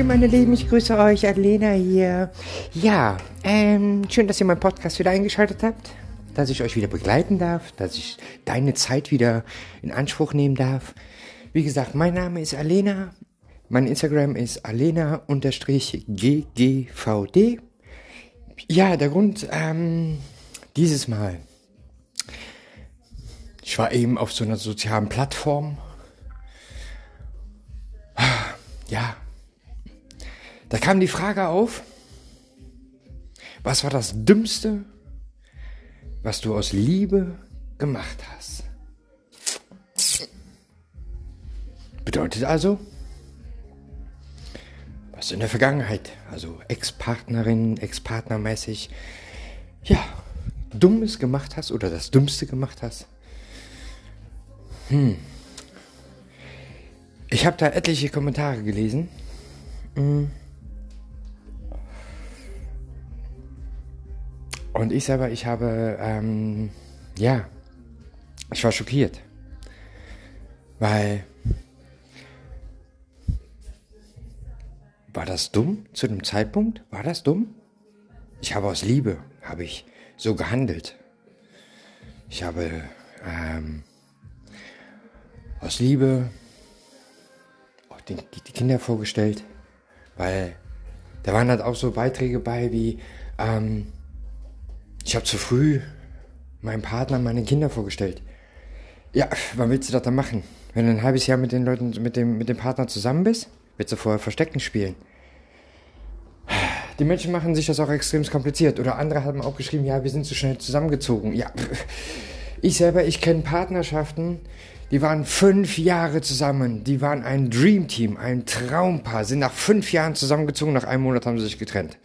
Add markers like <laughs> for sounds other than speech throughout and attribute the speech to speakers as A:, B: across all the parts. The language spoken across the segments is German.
A: Hallöchen, meine Lieben, ich grüße euch, Alena hier. Ja, ähm, schön, dass ihr meinen Podcast wieder eingeschaltet habt, dass ich euch wieder begleiten darf, dass ich deine Zeit wieder in Anspruch nehmen darf. Wie gesagt, mein Name ist Alena, mein Instagram ist alena-ggvd. Ja, der Grund, ähm, dieses Mal. Ich war eben auf so einer sozialen Plattform. Ja, da kam die Frage auf, was war das Dümmste, was du aus Liebe gemacht hast? Bedeutet also, was in der Vergangenheit, also Ex-Partnerin, Ex-Partnermäßig, ja, Dummes gemacht hast oder das Dümmste gemacht hast. Hm. Ich habe da etliche Kommentare gelesen. Hm. Und ich selber, ich habe, ähm, ja, ich war schockiert. Weil, war das dumm zu dem Zeitpunkt? War das dumm? Ich habe aus Liebe, habe ich so gehandelt. Ich habe ähm, aus Liebe auch die, die Kinder vorgestellt, weil da waren halt auch so Beiträge bei wie, ähm, ich habe zu früh meinem Partner meine Kinder vorgestellt. Ja, wann willst du das dann machen? Wenn du ein halbes Jahr mit den Leuten, mit dem, mit dem Partner zusammen bist, willst du vorher Verstecken spielen. Die Menschen machen sich das auch extrem kompliziert. Oder andere haben auch geschrieben, ja, wir sind zu schnell zusammengezogen. Ja, ich selber, ich kenne Partnerschaften, die waren fünf Jahre zusammen. Die waren ein Dreamteam, ein Traumpaar, sind nach fünf Jahren zusammengezogen, nach einem Monat haben sie sich getrennt.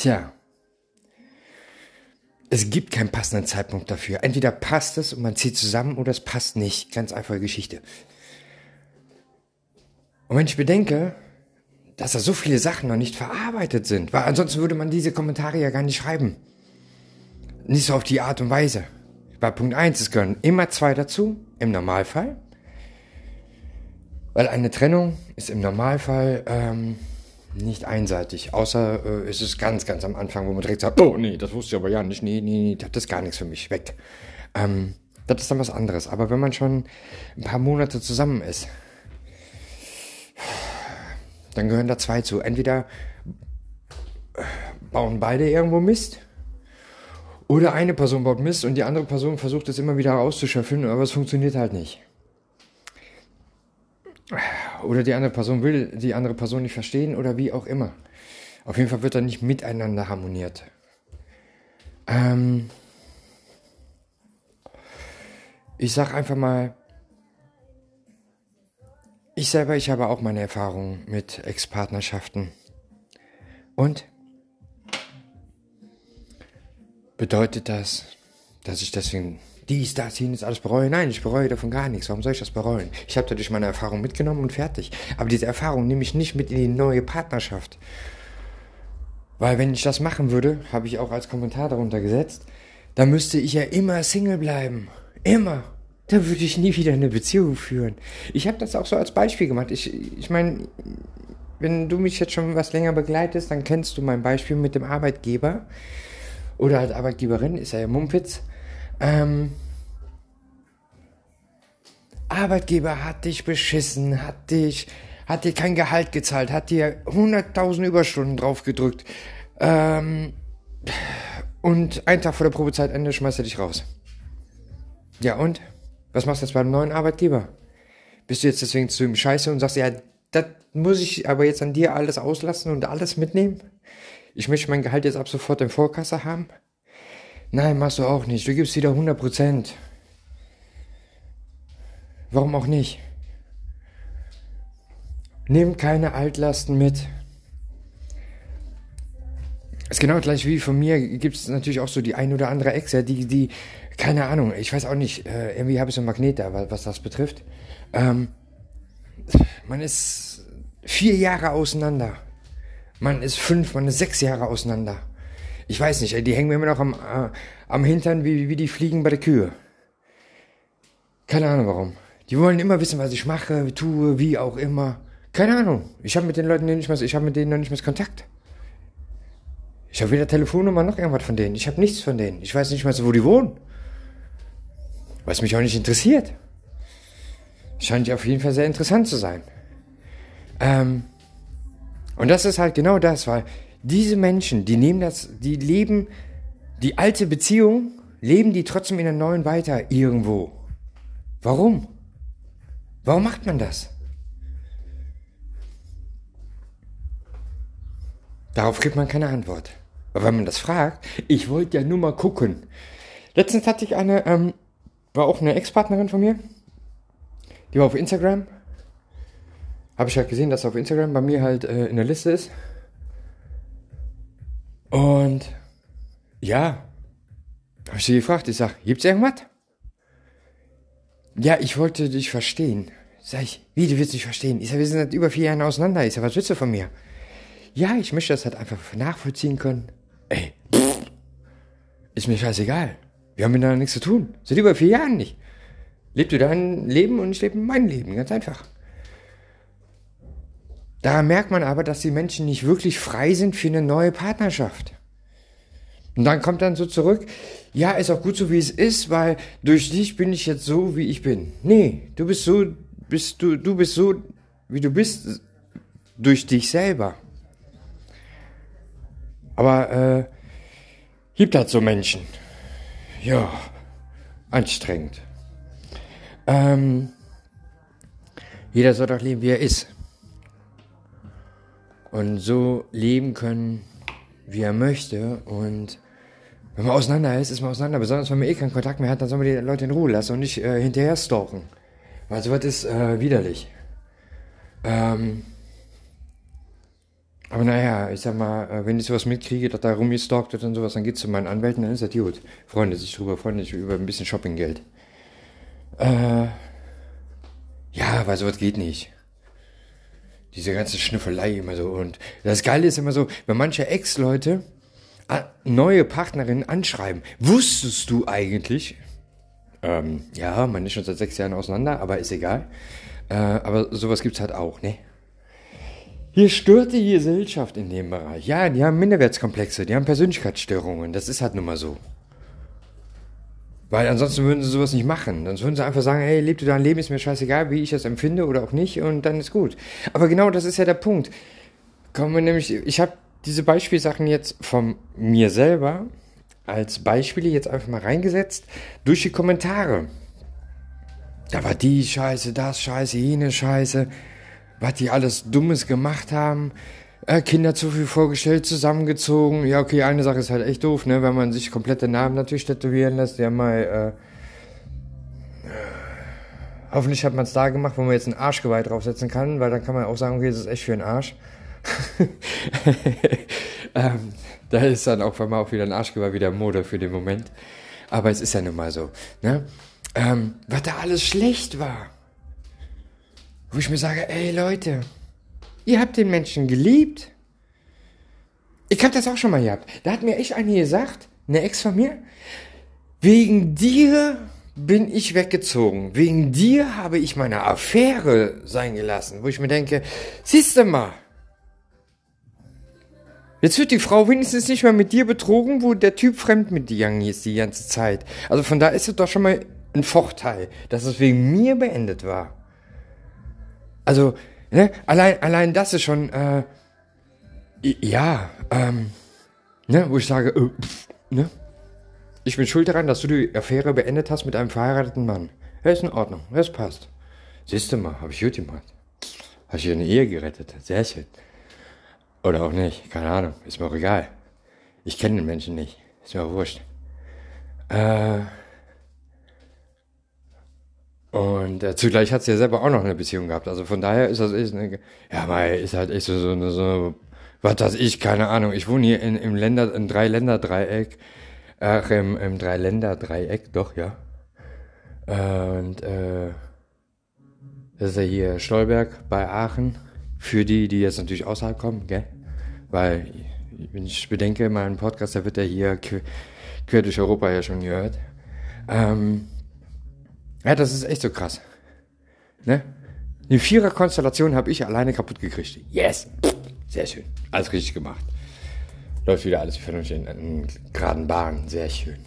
A: Tja. Es gibt keinen passenden Zeitpunkt dafür. Entweder passt es und man zieht zusammen oder es passt nicht. Ganz einfache Geschichte. Und wenn ich bedenke, dass da so viele Sachen noch nicht verarbeitet sind, weil ansonsten würde man diese Kommentare ja gar nicht schreiben. Nicht so auf die Art und Weise. Bei Punkt 1, es gehören immer zwei dazu, im Normalfall. Weil eine Trennung ist im Normalfall ähm, nicht einseitig, außer äh, es ist ganz, ganz am Anfang, wo man direkt sagt, oh nee, das wusste ich aber ja nicht, nee, nee, nee, das ist gar nichts für mich, weg. Ähm, das ist dann was anderes. Aber wenn man schon ein paar Monate zusammen ist, dann gehören da zwei zu. Entweder bauen beide irgendwo Mist, oder eine Person baut Mist und die andere Person versucht es immer wieder auszuschöpfen, aber es funktioniert halt nicht. Oder die andere Person will die andere Person nicht verstehen oder wie auch immer. Auf jeden Fall wird da nicht miteinander harmoniert. Ähm ich sag einfach mal, ich selber, ich habe auch meine Erfahrungen mit Ex-Partnerschaften. Und bedeutet das, dass ich deswegen dies, das, jenes alles bereue. Nein, ich bereue davon gar nichts. Warum soll ich das bereuen? Ich habe dadurch meine Erfahrung mitgenommen und fertig. Aber diese Erfahrung nehme ich nicht mit in die neue Partnerschaft. Weil wenn ich das machen würde, habe ich auch als Kommentar darunter gesetzt, dann müsste ich ja immer Single bleiben. Immer. Da würde ich nie wieder eine Beziehung führen. Ich habe das auch so als Beispiel gemacht. Ich, ich meine, wenn du mich jetzt schon was länger begleitest, dann kennst du mein Beispiel mit dem Arbeitgeber. Oder halt Arbeitgeberin, ist ja Mumpitz. Ähm, Arbeitgeber hat dich beschissen, hat dich, hat dir kein Gehalt gezahlt, hat dir 100.000 Überstunden draufgedrückt. Ähm, und einen Tag vor der Probezeitende schmeißt er dich raus. Ja und? Was machst du jetzt beim neuen Arbeitgeber? Bist du jetzt deswegen zu ihm scheiße und sagst, ja, das muss ich aber jetzt an dir alles auslassen und alles mitnehmen? Ich möchte mein Gehalt jetzt ab sofort in Vorkasse haben? Nein, machst du auch nicht. Du gibst wieder 100 Prozent. Warum auch nicht? Nimm keine Altlasten mit. Ist genau gleich wie von mir gibt es natürlich auch so die ein oder andere Ex, ja, die, die, keine Ahnung, ich weiß auch nicht, äh, irgendwie habe ich so ein Magnet da, was, was das betrifft. Ähm, man ist vier Jahre auseinander. Man ist fünf, man ist sechs Jahre auseinander. Ich weiß nicht, die hängen mir immer noch am, äh, am Hintern wie, wie die Fliegen bei der Kühe. Keine Ahnung warum. Die wollen immer wissen, was ich mache, tue, wie auch immer. Keine Ahnung. Ich habe mit den Leuten nicht mehr, ich habe mit denen noch nicht mehr Kontakt. Ich habe weder Telefonnummer noch irgendwas von denen. Ich habe nichts von denen. Ich weiß nicht mal wo die wohnen. Was mich auch nicht interessiert. Scheint auf jeden Fall sehr interessant zu sein. Ähm, und das ist halt genau das, weil diese Menschen, die nehmen das, die leben die alte Beziehung, leben die trotzdem in der neuen weiter irgendwo. Warum? Warum macht man das? Darauf kriegt man keine Antwort. Aber wenn man das fragt, ich wollte ja nur mal gucken. Letztens hatte ich eine, ähm, war auch eine Ex-Partnerin von mir. Die war auf Instagram. Habe ich halt gesehen, dass sie auf Instagram bei mir halt äh, in der Liste ist. Und ja, habe ich sie gefragt. Ich sag, gibt's irgendwas? Ja, ich wollte dich verstehen. Sag ich, wie, du willst dich verstehen? Ich sag, wir sind seit über vier Jahren auseinander. Ich sag, was willst du von mir? Ja, ich möchte das halt einfach nachvollziehen können. Ey, pff, ist mir scheißegal. Wir haben miteinander nichts zu tun. Seit über vier Jahren nicht. Lebt du dein Leben und ich lebe mein Leben. Ganz einfach. Da merkt man aber, dass die Menschen nicht wirklich frei sind für eine neue Partnerschaft. Und dann kommt dann so zurück, ja, ist auch gut so, wie es ist, weil durch dich bin ich jetzt so, wie ich bin. Nee, du bist so, bist du, du bist so, wie du bist, durch dich selber. Aber äh, gibt halt so Menschen. Ja, anstrengend. Ähm, jeder soll doch leben, wie er ist. Und so leben können, wie er möchte. Und wenn man auseinander ist, ist man auseinander. Besonders wenn man eh keinen Kontakt mehr hat, dann soll man die Leute in Ruhe lassen und nicht äh, hinterher stalken. Weil sowas ist äh, widerlich. Ähm, aber naja, ich sag mal, äh, wenn ich sowas mitkriege, dass da rumgestalkt wird und sowas, dann geht's zu meinen Anwälten, dann ist das gut. Freunde sich drüber, freuen sich über ein bisschen Shoppinggeld. Äh, ja, weil sowas geht nicht. Diese ganze Schnüffelei immer so. Und das Geile ist immer so, wenn manche Ex-Leute neue Partnerinnen anschreiben, wusstest du eigentlich, ähm, ja, man ist schon seit sechs Jahren auseinander, aber ist egal. Äh, aber sowas gibt's halt auch, ne? Hier stört die Gesellschaft in dem Bereich. Ja, die haben Minderwertskomplexe, die haben Persönlichkeitsstörungen. Das ist halt nun mal so. Weil ansonsten würden sie sowas nicht machen. Dann würden sie einfach sagen, hey, lebst du dein Leben, ist mir scheißegal, wie ich das empfinde oder auch nicht und dann ist gut. Aber genau das ist ja der Punkt. Kommen wir nämlich, ich habe diese Beispielsachen jetzt von mir selber als Beispiele jetzt einfach mal reingesetzt durch die Kommentare. Da war die Scheiße, das Scheiße, jene Scheiße was die alles Dummes gemacht haben. Äh, Kinder zu viel vorgestellt, zusammengezogen. Ja, okay, eine Sache ist halt echt doof, ne, wenn man sich komplette Namen natürlich tätowieren lässt. Ja, mal, äh, hoffentlich hat man es da gemacht, wo man jetzt ein Arschgeweih draufsetzen kann, weil dann kann man auch sagen, okay, das ist echt für einen Arsch. <laughs> ähm, da ist dann auch mal auch wieder ein Arschgeweih wieder Mode für den Moment. Aber es ist ja nun mal so, ne? Ähm, was da alles schlecht war. Wo ich mir sage, ey Leute, ihr habt den Menschen geliebt. Ich hab das auch schon mal gehabt. Da hat mir echt eine gesagt, eine Ex von mir, wegen dir bin ich weggezogen. Wegen dir habe ich meine Affäre sein gelassen. Wo ich mir denke, siehst du mal, Jetzt wird die Frau wenigstens nicht mehr mit dir betrogen, wo der Typ fremd mit dir ist die ganze Zeit. Also von da ist es doch schon mal ein Vorteil, dass es wegen mir beendet war. Also, ne, allein, allein das ist schon, äh, ja, ähm, ne, wo ich sage, äh, pff, ne, ich bin schuld daran, dass du die Affäre beendet hast mit einem verheirateten Mann. Ja, ist in Ordnung, das passt. Siehst du mal, habe ich gut gemacht. Hast du eine Ehe gerettet, sehr schön. Oder auch nicht, keine Ahnung, ist mir auch egal. Ich kenne den Menschen nicht, ist mir auch wurscht. Äh, und äh, zugleich hat sie ja selber auch noch eine Beziehung gehabt. Also von daher ist das echt eine, ja, weil ist halt echt so, so, eine, so was weiß ich, keine Ahnung. Ich wohne hier in, im Länder, im Dreiländer-Dreieck. Ach, im, im Dreiländer-Dreieck, doch, ja. Und, äh, das ist ja hier Stolberg bei Aachen. Für die, die jetzt natürlich außerhalb kommen, gell? Weil, wenn ich bedenke, mein Podcast, der wird ja hier quer durch Europa ja schon gehört. Ähm, ja, das ist echt so krass. Ne? Die Vierer-Konstellation habe ich alleine kaputt gekriegt. Yes! Sehr schön. Alles richtig gemacht. Läuft wieder alles vernünftig in, in geraden Bahnen. Sehr schön.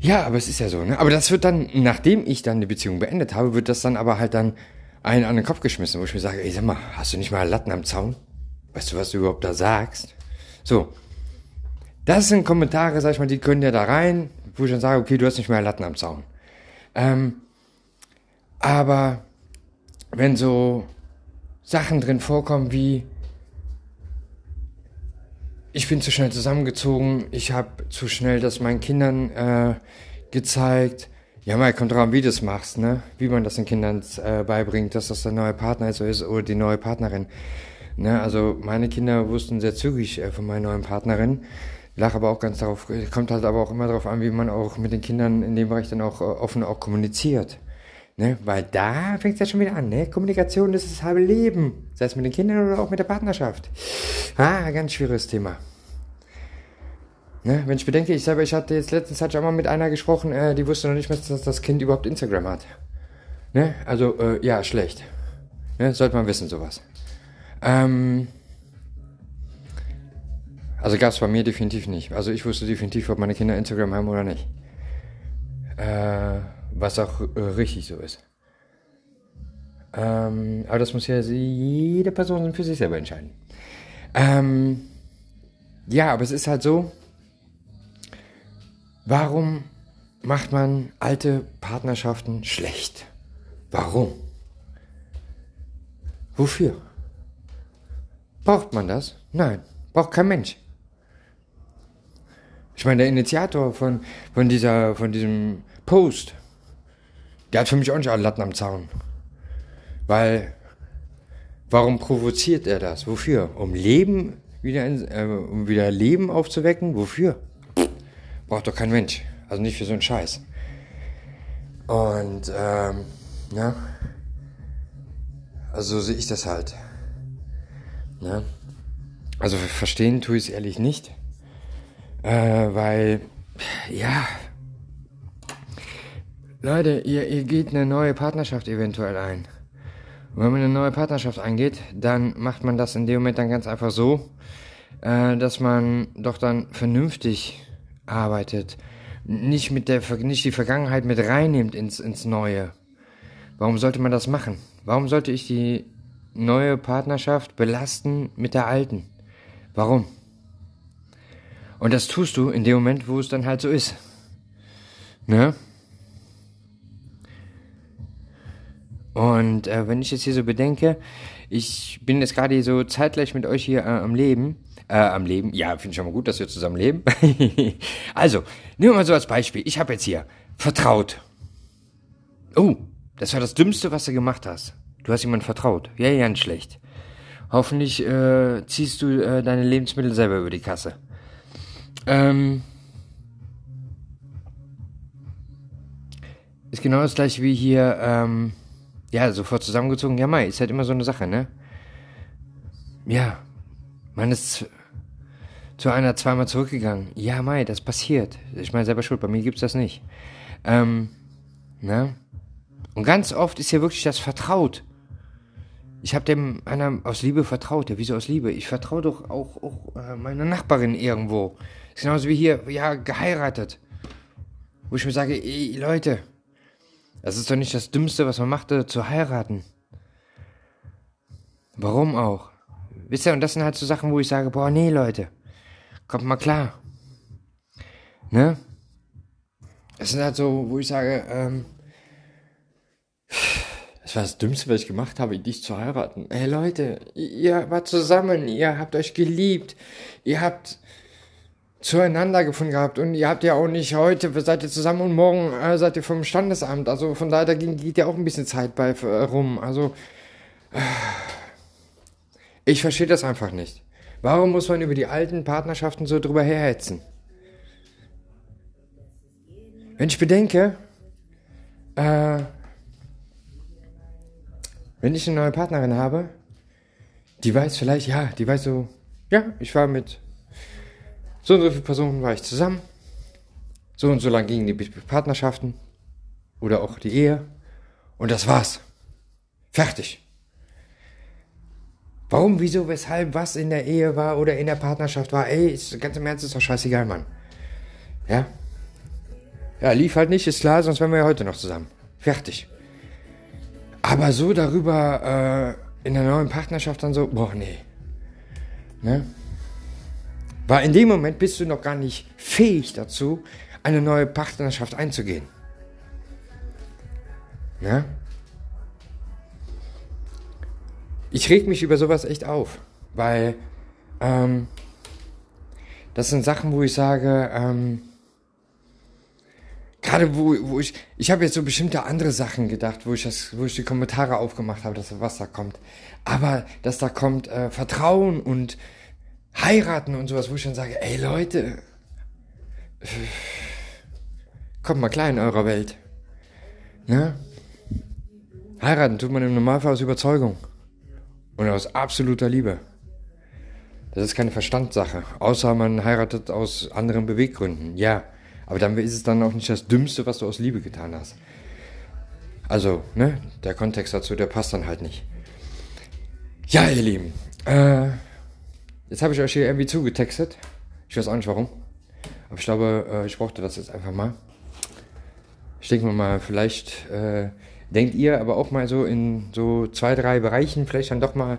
A: Ja, aber es ist ja so, ne? Aber das wird dann, nachdem ich dann die Beziehung beendet habe, wird das dann aber halt dann einen an den Kopf geschmissen, wo ich mir sage, ey, sag mal, hast du nicht mal Latten am Zaun? Weißt du, was du überhaupt da sagst? So. Das sind Kommentare, sag ich mal, die können ja da rein, wo ich dann sage, okay, du hast nicht mal Latten am Zaun. Ähm, aber wenn so Sachen drin vorkommen wie, ich bin zu schnell zusammengezogen, ich habe zu schnell das meinen Kindern äh, gezeigt. Ja, mal kommt drauf an, wie du das machst, ne? Wie man das den Kindern äh, beibringt, dass das der neue Partner so ist oder die neue Partnerin. Ne? Also meine Kinder wussten sehr zügig äh, von meiner neuen Partnerin. Lach aber auch ganz darauf, kommt halt aber auch immer darauf an, wie man auch mit den Kindern in dem Bereich dann auch äh, offen auch kommuniziert. Ne? Weil da fängt es ja schon wieder an. Ne? Kommunikation ist das halbe Leben. Sei es mit den Kindern oder auch mit der Partnerschaft. Ah, ganz schwieriges Thema. Ne? Wenn ich bedenke, ich selber, ich hatte jetzt letztens hatte ich auch mal mit einer gesprochen, äh, die wusste noch nicht mehr, dass das Kind überhaupt Instagram hat. Ne? Also, äh, ja, schlecht. Ne? Sollte man wissen, sowas. Ähm, also gab es bei mir definitiv nicht. Also ich wusste definitiv, ob meine Kinder Instagram haben oder nicht. Äh, was auch äh, richtig so ist. Ähm, aber das muss ja jede Person für sich selber entscheiden. Ähm, ja, aber es ist halt so, warum macht man alte Partnerschaften schlecht? Warum? Wofür? Braucht man das? Nein, braucht kein Mensch. Ich meine, der Initiator von, von, dieser, von diesem Post der hat für mich auch nicht alle Latten am Zaun. Weil, warum provoziert er das? Wofür? Um Leben wieder, in, äh, um wieder Leben aufzuwecken? Wofür? Braucht doch kein Mensch. Also nicht für so einen Scheiß. Und, ähm, ja. Also so sehe ich das halt. Ja. Also verstehen tue ich es ehrlich nicht. Äh, weil, ja, Leute, ihr, ihr geht eine neue Partnerschaft eventuell ein. Und wenn man eine neue Partnerschaft eingeht, dann macht man das in dem Moment dann ganz einfach so, äh, dass man doch dann vernünftig arbeitet. Nicht mit der, nicht die Vergangenheit mit reinnimmt ins, ins Neue. Warum sollte man das machen? Warum sollte ich die neue Partnerschaft belasten mit der alten? Warum? Und das tust du in dem Moment, wo es dann halt so ist. Ne? Und äh, wenn ich jetzt hier so bedenke, ich bin jetzt gerade so zeitgleich mit euch hier äh, am Leben. Äh, am Leben. Ja, finde ich schon mal gut, dass wir zusammen leben. <laughs> also, nehmen wir mal so als Beispiel. Ich habe jetzt hier vertraut. Oh, das war das Dümmste, was du gemacht hast. Du hast jemand vertraut. Ja, ja, nicht schlecht. Hoffentlich äh, ziehst du äh, deine Lebensmittel selber über die Kasse. Ähm, ist genau das gleiche wie hier, ähm, ja, sofort zusammengezogen. Ja, Mai, ist halt immer so eine Sache, ne? Ja, man ist zu einer zweimal zurückgegangen. Ja, Mai, das passiert. Ich meine selber schuld, bei mir gibt's das nicht. Ähm, ne? Und ganz oft ist ja wirklich das vertraut. Ich habe dem einer aus Liebe vertraut. Ja, wieso aus Liebe? Ich vertraue doch auch, auch äh, meiner Nachbarin irgendwo. Ist genauso wie hier, ja, geheiratet. Wo ich mir sage, ey, Leute, das ist doch nicht das Dümmste, was man machte, zu heiraten. Warum auch? Wisst ihr, und das sind halt so Sachen, wo ich sage, boah, nee, Leute, kommt mal klar. Ne? Das sind halt so, wo ich sage, ähm, das war das Dümmste, was ich gemacht habe, dich zu heiraten. Hey Leute, ihr wart zusammen, ihr habt euch geliebt, ihr habt zueinander gefunden gehabt. Und ihr habt ja auch nicht heute, seid ihr zusammen und morgen äh, seid ihr vom Standesamt. Also von daher da geht ja auch ein bisschen Zeit bei äh, rum. Also äh, ich verstehe das einfach nicht. Warum muss man über die alten Partnerschaften so drüber herhetzen? Wenn ich bedenke, äh, wenn ich eine neue Partnerin habe, die weiß vielleicht, ja, die weiß so, ja, ich war mit so und so viele Personen war ich zusammen. So und so lang gingen die Partnerschaften oder auch die Ehe. Und das war's. Fertig. Warum, wieso, weshalb, was in der Ehe war oder in der Partnerschaft war, ey, ist, ganz im Ernst, ist doch scheißegal, Mann. Ja? Ja, lief halt nicht, ist klar, sonst wären wir ja heute noch zusammen. Fertig. Aber so darüber äh, in der neuen Partnerschaft dann so, boah, nee. Ne? Weil in dem Moment bist du noch gar nicht fähig dazu, eine neue Partnerschaft einzugehen. Ne? Ich reg mich über sowas echt auf, weil ähm, das sind Sachen, wo ich sage, ähm, gerade wo, wo ich, ich habe jetzt so bestimmte andere Sachen gedacht, wo ich das, wo ich die Kommentare aufgemacht habe, dass was da kommt. Aber dass da kommt äh, Vertrauen und heiraten und sowas, wo ich dann sage, ey Leute, kommt mal klar in eurer Welt. Ne? Heiraten tut man im Normalfall aus Überzeugung und aus absoluter Liebe. Das ist keine Verstandssache, außer man heiratet aus anderen Beweggründen. Ja, aber dann ist es dann auch nicht das Dümmste, was du aus Liebe getan hast. Also, ne, der Kontext dazu, der passt dann halt nicht. Ja, ihr Lieben, äh, jetzt habe ich euch hier irgendwie zugetextet. Ich weiß auch nicht warum. Aber ich glaube, äh, ich brauchte das jetzt einfach mal. Ich denke mal, vielleicht äh, denkt ihr aber auch mal so in so zwei, drei Bereichen vielleicht dann doch mal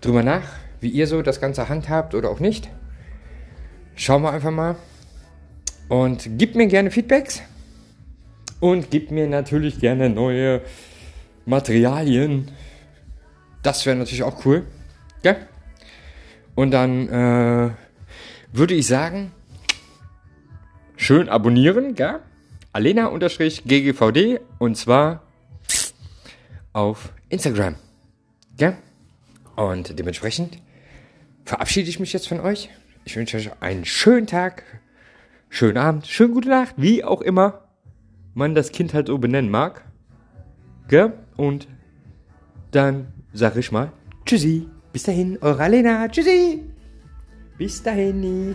A: drüber nach, wie ihr so das Ganze handhabt oder auch nicht. Schauen wir einfach mal. Und gib mir gerne Feedbacks. Und gib mir natürlich gerne neue Materialien. Das wäre natürlich auch cool. Ja? Und dann äh, würde ich sagen, schön abonnieren, gell? Alena-GGVD und zwar auf Instagram. Gell? Und dementsprechend verabschiede ich mich jetzt von euch. Ich wünsche euch einen schönen Tag, schönen Abend, schönen gute Nacht, wie auch immer man das Kind halt so benennen mag. Gell? Und dann sag ich mal Tschüssi. Bis dahin, eure Alena. Tschüssi. Bis dahin.